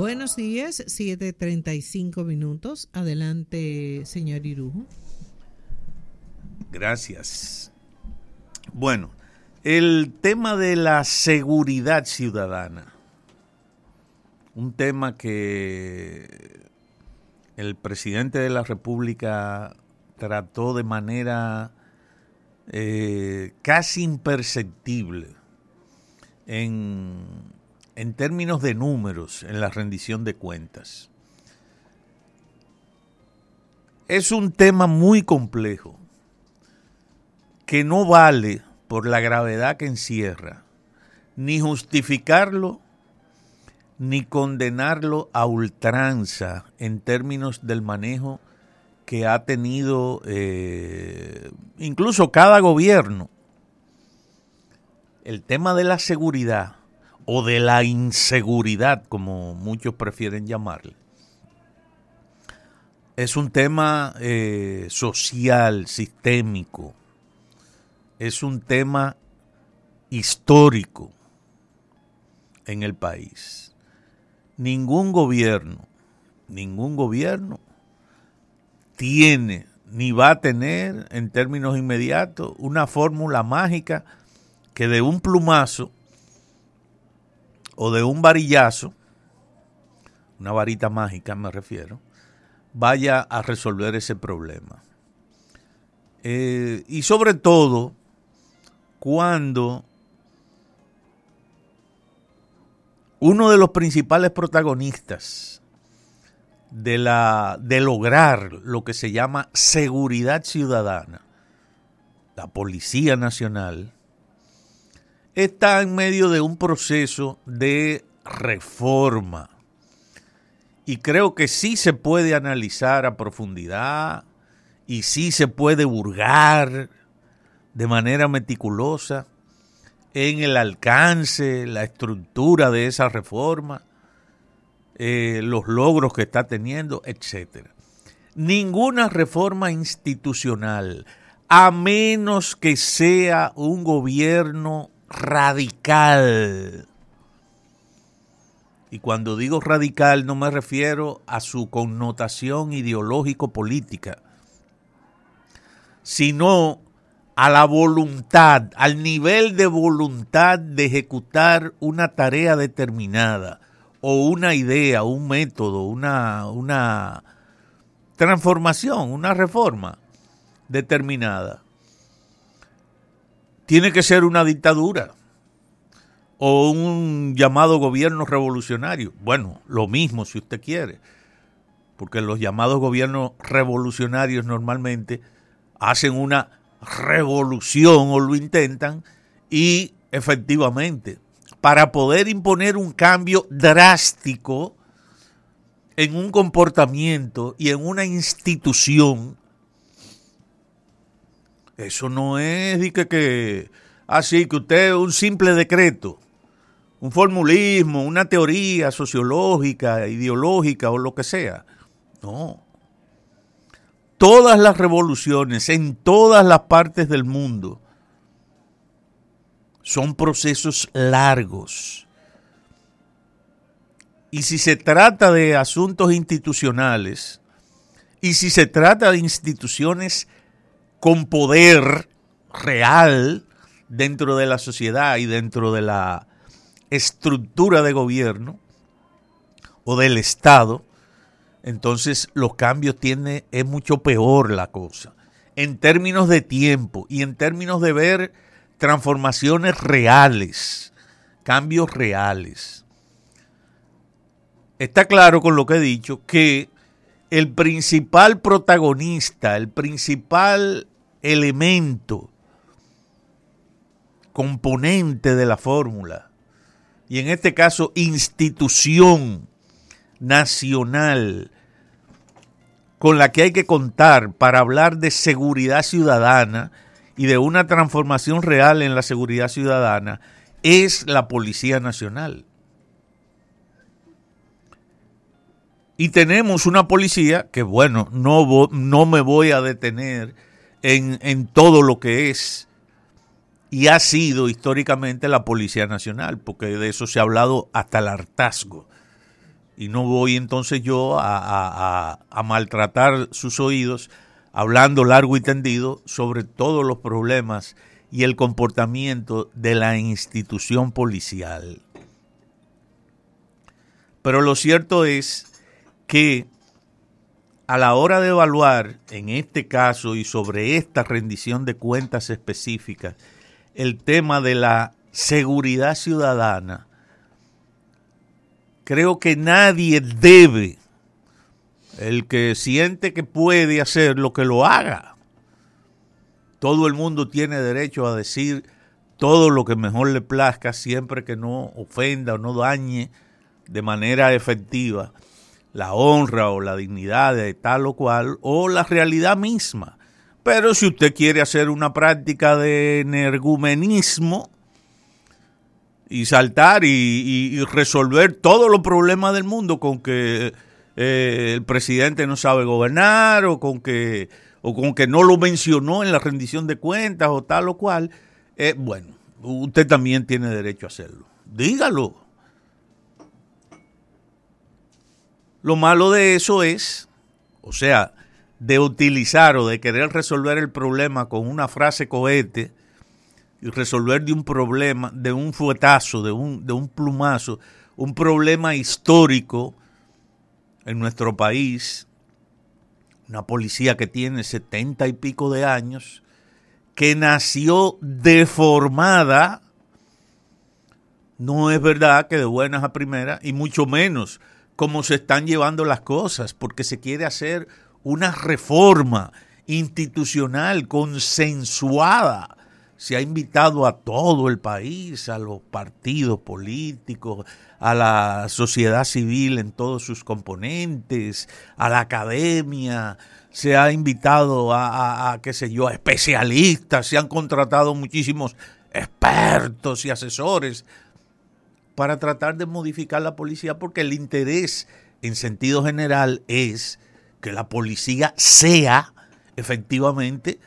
Buenos días, 7.35 minutos. Adelante, señor Irujo. Gracias. Bueno, el tema de la seguridad ciudadana, un tema que el presidente de la República trató de manera eh, casi imperceptible en, en términos de números en la rendición de cuentas. Es un tema muy complejo que no vale por la gravedad que encierra ni justificarlo ni condenarlo a ultranza en términos del manejo que ha tenido eh, incluso cada gobierno. El tema de la seguridad o de la inseguridad, como muchos prefieren llamarle, es un tema eh, social, sistémico, es un tema histórico en el país. Ningún gobierno, ningún gobierno tiene ni va a tener en términos inmediatos una fórmula mágica que de un plumazo o de un varillazo, una varita mágica me refiero, vaya a resolver ese problema. Eh, y sobre todo cuando uno de los principales protagonistas de, la, de lograr lo que se llama seguridad ciudadana, la Policía Nacional, está en medio de un proceso de reforma. Y creo que sí se puede analizar a profundidad y sí se puede burgar de manera meticulosa en el alcance, la estructura de esa reforma eh, los logros que está teniendo, etcétera. Ninguna reforma institucional, a menos que sea un gobierno radical. Y cuando digo radical no me refiero a su connotación ideológico-política, sino a la voluntad, al nivel de voluntad de ejecutar una tarea determinada o una idea, un método, una, una transformación, una reforma determinada, tiene que ser una dictadura o un llamado gobierno revolucionario. Bueno, lo mismo si usted quiere, porque los llamados gobiernos revolucionarios normalmente hacen una revolución o lo intentan y efectivamente para poder imponer un cambio drástico en un comportamiento y en una institución. Eso no es que, que así que usted un simple decreto, un formulismo, una teoría sociológica, ideológica o lo que sea. No. Todas las revoluciones en todas las partes del mundo son procesos largos. Y si se trata de asuntos institucionales, y si se trata de instituciones con poder real dentro de la sociedad y dentro de la estructura de gobierno o del Estado, entonces los cambios tienen, es mucho peor la cosa. En términos de tiempo y en términos de ver transformaciones reales, cambios reales. Está claro con lo que he dicho que el principal protagonista, el principal elemento, componente de la fórmula, y en este caso institución nacional con la que hay que contar para hablar de seguridad ciudadana, y de una transformación real en la seguridad ciudadana es la Policía Nacional. Y tenemos una policía que, bueno, no, no me voy a detener en, en todo lo que es y ha sido históricamente la Policía Nacional, porque de eso se ha hablado hasta el hartazgo. y no voy entonces yo a, a, maltratar sus oídos hablando largo y tendido sobre todos los problemas y el comportamiento de la institución policial. Pero lo cierto es que a la hora de evaluar, en este caso y sobre esta rendición de cuentas específicas, el tema de la seguridad ciudadana, creo que nadie debe, el que siente que puede hacer lo que lo haga. Todo el mundo tiene derecho a decir todo lo que mejor le plazca, siempre que no ofenda o no dañe de manera efectiva la honra o la dignidad de tal o cual, o la realidad misma. Pero si usted quiere hacer una práctica de energumenismo y saltar y, resolver todos los problemas del mundo con que eh, el presidente no sabe gobernar o con que o con que no lo mencionó en la rendición de cuentas o tal o cual, eh, bueno, usted también tiene derecho a hacerlo. Dígalo. Lo malo de eso es, o sea, de utilizar o de querer resolver el problema con una frase cohete y resolver de un problema, de un fuetazo, de un, de un plumazo, un problema histórico en nuestro país, una policía que tiene setenta y pico de años, que nació deformada, no es verdad que de buenas a primeras, y mucho menos cómo se están llevando las cosas, porque se quiere hacer una reforma institucional consensuada. Se ha invitado a todo el país, a los partidos políticos, a la sociedad civil en todos sus componentes, a la academia, se ha invitado a, qué sé yo, a especialistas, se han contratado muchísimos expertos y asesores para tratar de modificar la policía porque el interés en sentido general es que la policía sea efectivamente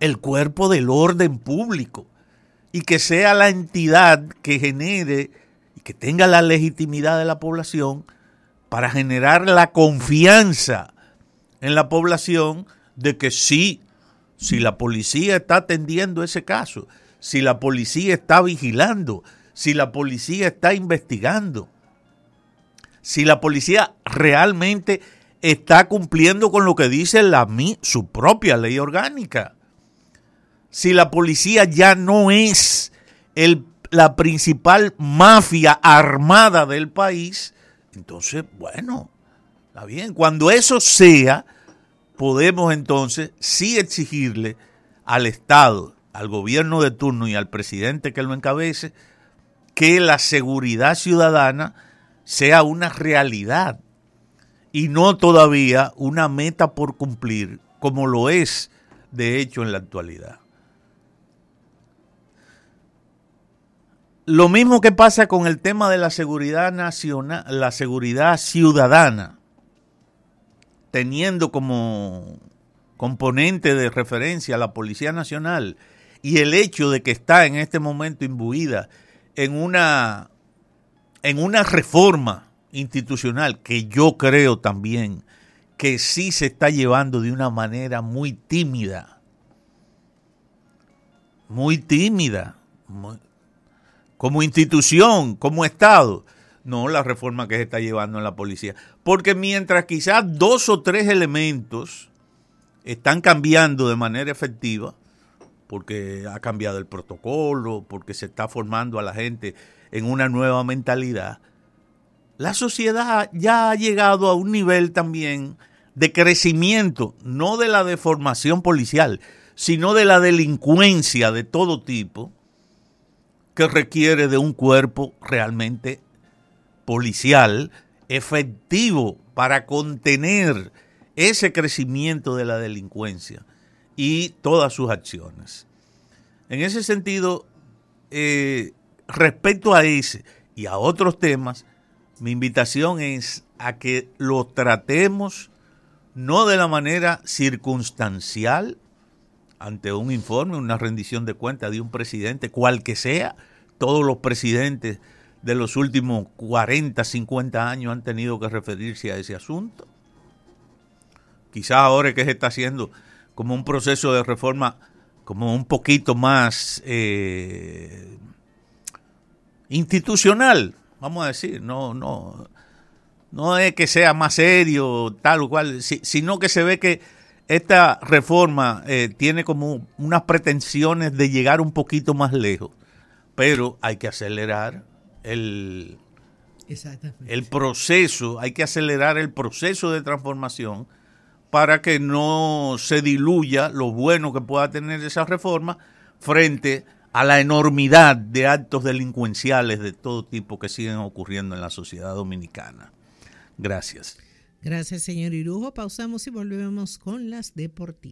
el cuerpo del orden público y que sea la entidad que genere y que tenga la legitimidad de la población para generar la confianza en la población de que sí, si la policía está atendiendo ese caso, si la policía está vigilando, si la policía está investigando, si la policía realmente está cumpliendo con lo que dice la, su propia ley orgánica, si la policía ya no es el, la principal mafia armada del país, entonces, bueno, está bien. Cuando eso sea, podemos entonces sí exigirle al Estado, al gobierno de turno y al presidente que lo encabece, que la seguridad ciudadana sea una realidad y no todavía una meta por cumplir, como lo es de hecho en la actualidad. Lo mismo que pasa con el tema de la seguridad nacional, la seguridad ciudadana, teniendo como componente de referencia a la Policía Nacional y el hecho de que está en este momento imbuida en una, en una reforma institucional que yo creo también que sí se está llevando de una manera muy tímida, muy tímida, como institución, como Estado. No la reforma que se está llevando en la policía. Porque mientras quizás dos o tres elementos están cambiando de manera efectiva, porque ha cambiado el protocolo, porque se está formando a la gente en una nueva mentalidad, la sociedad ya ha llegado a un nivel también de crecimiento, no de la deformación policial, sino de la delincuencia de todo tipo, que requiere de un cuerpo realmente policial efectivo para contener ese crecimiento de la delincuencia y todas sus acciones. En ese sentido, eh, respecto a ese y a otros temas, mi invitación es a que lo tratemos no de la manera circunstancial ante un informe, una rendición de cuentas de un presidente, cual que sea, todos los presidentes de los últimos 40, 50 años han tenido que referirse a ese asunto. Quizás ahora que se está haciendo como un proceso de reforma como un poquito más eh, institucional, vamos a decir, no, no, no es que sea más serio, tal o cual, sino que se ve que esta reforma eh, tiene como unas pretensiones de llegar un poquito más lejos, pero hay que acelerar el, el proceso, hay que acelerar el proceso de transformación para que no se diluya lo bueno que pueda tener esa reforma frente a la enormidad de actos delincuenciales de todo tipo que siguen ocurriendo en la sociedad dominicana. Gracias. Gracias, señor Irujo. Pausamos y volvemos con las deportivas.